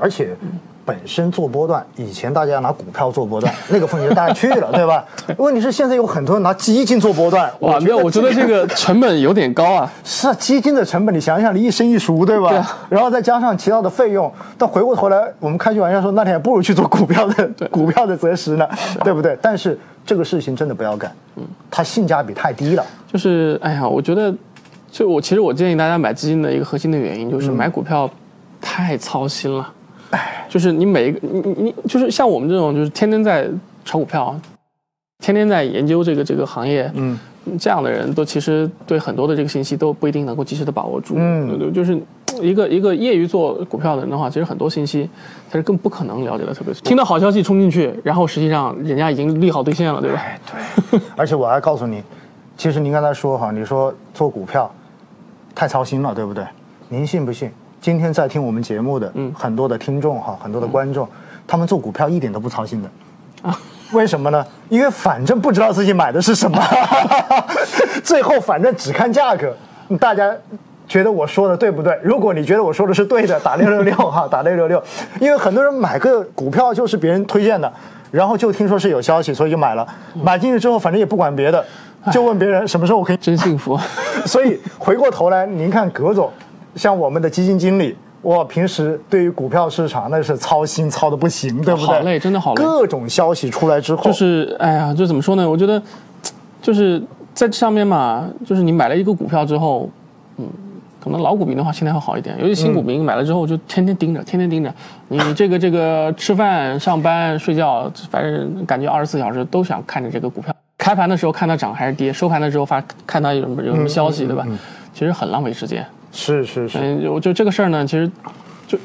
而且本身做波段，以前大家拿股票做波段，那个风险就大家去了，对吧？问题是现在有很多人拿基金做波段，哇，没有，我觉得这个成本有点高啊。是啊，基金的成本，你想想，你一生一熟，对吧？对啊然后再加上其他的费用，但回过头来，我们开句玩笑说，那你还不如去做股票的 股票的择时呢，对不对？但是这个事情真的不要干，嗯，它性价比太低了。就是哎呀，我觉得，就我其实我建议大家买基金的一个核心的原因就是买股票太操心了。哎，就是你每一个你你你就是像我们这种就是天天在炒股票，天天在研究这个这个行业，嗯，这样的人都其实对很多的这个信息都不一定能够及时的把握住。嗯对对，就是一个一个业余做股票的人的话，其实很多信息他是更不可能了解的特别多。听到好消息冲进去，然后实际上人家已经利好兑现了，对吧？哎，对。而且我还告诉你，其实您刚才说哈，你说做股票太操心了，对不对？您信不信？今天在听我们节目的，嗯很多的听众哈，很多的观众，他们做股票一点都不操心的。啊 为什么呢？因为反正不知道自己买的是什么，最后反正只看价格。大家觉得我说的对不对？如果你觉得我说的是对的，打六六六哈，打六六六。因为很多人买个股票就是别人推荐的，然后就听说是有消息，所以就买了。买进去之后，反正也不管别的，就问别人什么时候我可以。真幸福。所以回过头来，您看葛总，像我们的基金经理。我，平时对于股票市场那是操心操的不行，对不对？好累，真的好累。各种消息出来之后，就是哎呀，就怎么说呢？我觉得，就是在这上面嘛，就是你买了一个股票之后，嗯，可能老股民的话心态会好一点，尤其新股民买了之后就天天盯着，天天盯着你这个这个吃饭、上班、睡觉，反正感觉二十四小时都想看着这个股票。开盘的时候看它涨还是跌，收盘的时候发看它有什么有什么消息，对吧？其实很浪费时间。是是是，嗯，我就这个事儿呢，其实就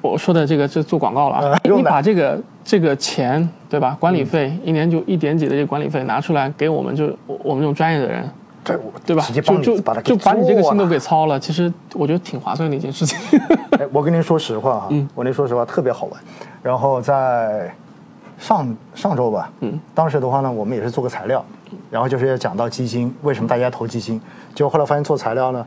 我说的这个，就做广告了你把这个这个钱，对吧？管理费、一年就一点几的这个管理费拿出来给我们，就我我们这种专业的人，对对吧直接？就就帮你把它就把你这个心都给操了，其实我觉得挺划算的一件事情。哎，我跟您说实话哈，嗯我跟您说实话特别好玩。然后在上上周吧，嗯，当时的话呢，我们也是做个材料，然后就是要讲到基金，为什么大家投基金？结果后来发现做材料呢，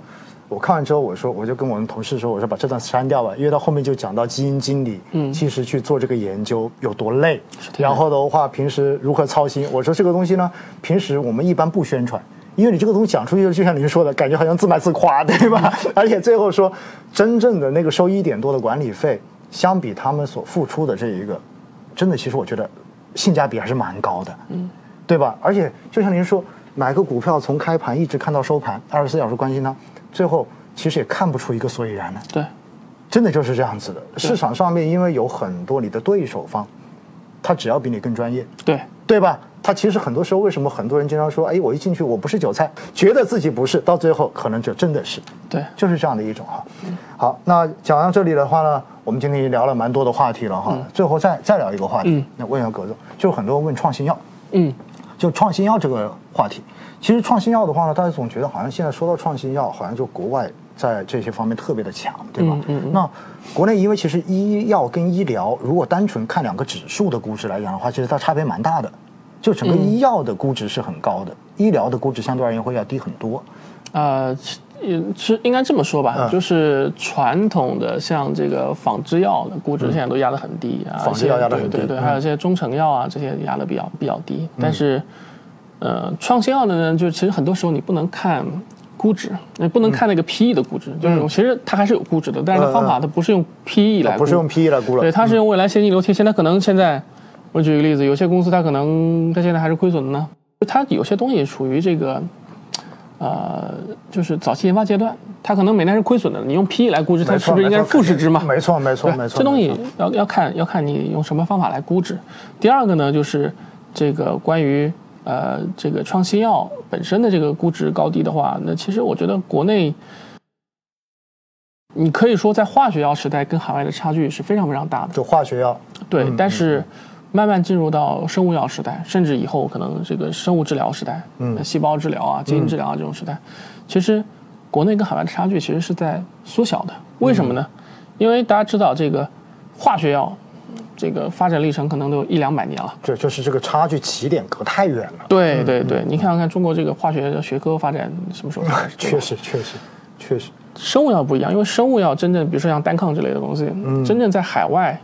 我看完之后，我说我就跟我们同事说，我说把这段删掉吧，因为到后面就讲到基因经理，嗯其实去做这个研究有多累，然后的话平时如何操心。我说这个东西呢，平时我们一般不宣传。因为你这个东西讲出去，就像您说的，感觉好像自卖自夸，对吧？而且最后说，真正的那个收一点多的管理费，相比他们所付出的这一个，真的其实我觉得性价比还是蛮高的，嗯，对吧？而且就像您说，买个股票从开盘一直看到收盘，二十四小时关心它，最后其实也看不出一个所以然来，对，真的就是这样子的。市场上面因为有很多你的对手方，他只要比你更专业，对，对吧？他其实很多时候，为什么很多人经常说，哎，我一进去我不是韭菜，觉得自己不是，到最后可能就真的是，对，就是这样的一种哈。好，那讲到这里的话呢，我们今天也聊了蛮多的话题了哈。最后再再聊一个话题，嗯。那问一下葛总，就很多人问创新药，嗯，就创新药这个话题，其实创新药的话呢，大家总觉得好像现在说到创新药，好像就国外在这些方面特别的强，对吧？嗯嗯那国内因为其实医药跟医疗，如果单纯看两个指数的估值来讲的话，其实它差别蛮大的。就整个医药的估值是很高的，医疗的估值相对而言会要低很多。呃，其也是应该这么说吧，嗯。就是传统的像这个仿制药的估值现在都压得很低啊，仿制药压得很低对对对，嗯。还有一些中成药啊这些压得比较比较低，但是呃，创新药的呢，就其实很多时候你不能看。估值，你不能看那个 PE 的估值，就是其实它还是有估值的，但是它方法它不是用 PE 来估，嗯不是用 PE 来估了，对，它是用未来现金流贴现。它可能现在，我举个例子，有些公司它可能它现在还是亏损的呢，它有些东西处于这个，呃，就是早期研发阶段，它可能每年是亏损的。你用 PE 来估值，它是不是应该是负市值嘛？没错，没错，对没错。这东西要要看要看你用什么方法来估值。第二个呢，就是这个关于呃这个创新药本身的这个估值高低的话，那其实我觉得国内。你可以说，在化学药时代跟海外的差距是非常非常大的。就化学药，对，嗯但是慢慢进入到生物药时代，甚至以后可能这个生物治疗时代，嗯细胞治疗啊、基因治疗啊这种时代，其实国内跟海外的差距其实是在缩小的。为什么呢？因为大家知道这个化学药，这个发展历程可能都有一两百年了。对就是这个差距起点隔太远了。对对对，你看看中国这个化学学科发展什么时候 确实，确实，确实。生物药不一样，因为生物药真正，比如说像单抗之类的东西，真正在海外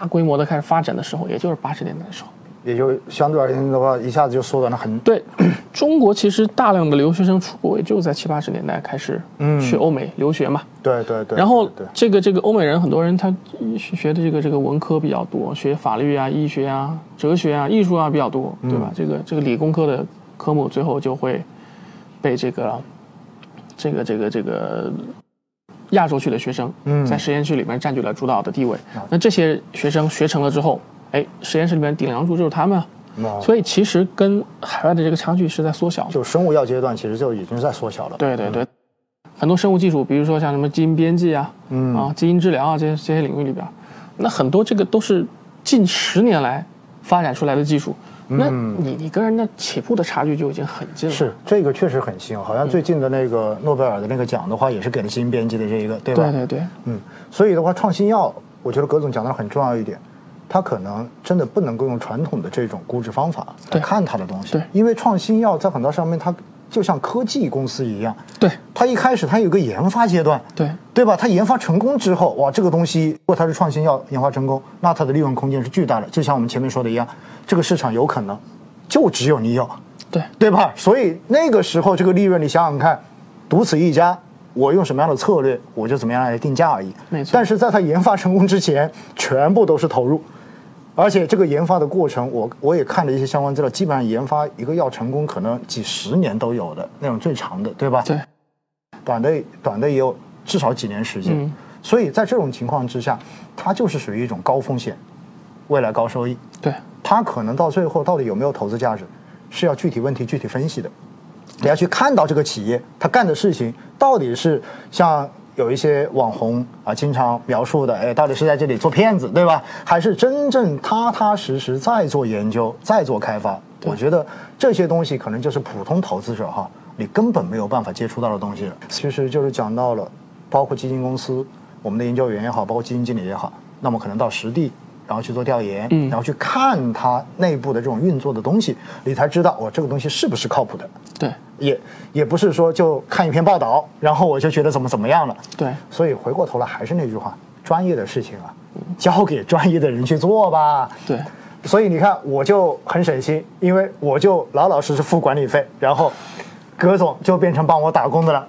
大规模的开始发展的时候，也就是八十年代的时候。也就相对而言的话，一下子就缩短了很。对，中国其实大量的留学生出国，也就在七八十年代开始去欧美留学嘛。对对对。然后这个这个欧美人，很多人他学的这个这个文科比较多，学法律啊、医学啊、哲学啊、艺术啊比较多，对吧？这个这个理工科的科目最后就会被这个这个这个这个亚洲区的学生在实验室里面占据了主导的地位。那这些学生学成了之后，哎，实验室里面顶梁柱就是他们所以其实跟海外的这个差距是在缩小。就生物药阶段，其实就已经在缩小了。对对对，很多生物技术，比如说像什么基因编辑啊，嗯啊，基因治疗啊这些这些领域里边，那很多这个都是近十年来发展出来的技术。那你你跟人家起步的差距就已经很近了。嗯是这个确实很新，好像最近的那个诺贝尔的那个奖的话，也是给了基因编辑的这一个，对吧？对对对，嗯，所以的话，创新药，我觉得葛总讲的很重要一点，它可能真的不能够用传统的这种估值方法来看它的东西，对。因为创新药在很多上面，它就像科技公司一样，对。它一开始它有个研发阶段，对。对吧？它研发成功之后，哇，这个东西如果它是创新药研发成功，那它的利润空间是巨大的，就像我们前面说的一样，这个市场有可能就只有你有，对。对吧？所以那个时候这个利润，你想想看，独此一家，我用什么样的策略，我就怎么样来定价而已。没错。但是在它研发成功之前，全部都是投入，而且这个研发的过程，我我也看了一些相关资料，基本上研发一个药成功，可能几十年都有的那种最长的，对吧？对短的短的也有至少几年时间。嗯所以在这种情况之下，它就是属于一种高风险，未来高收益。对它可能到最后到底有没有投资价值，是要具体问题具体分析的。你要去看到这个企业它干的事情到底是像有一些网红啊经常描述的，哎，到底是在这里做骗子，对吧？还是真正踏踏实实在做研究、在做开发？我觉得这些东西可能就是普通投资者哈，你根本没有办法接触到的东西了。其实就是讲到了，包括基金公司、我们的研究员也好，包括基金经理也好，那么可能到实地。然后去做调研，嗯然后去看它内部的这种运作的东西，你才知道我、这个东西是不是靠谱的。对也也不是说就看一篇报道，然后我就觉得怎么怎么样了。对所以回过头来还是那句话，专业的事情啊，交给专业的人去做吧。对 所以你看，我就很省心，因为我就老老实实付管理费，然后葛总就变成帮我打工的了。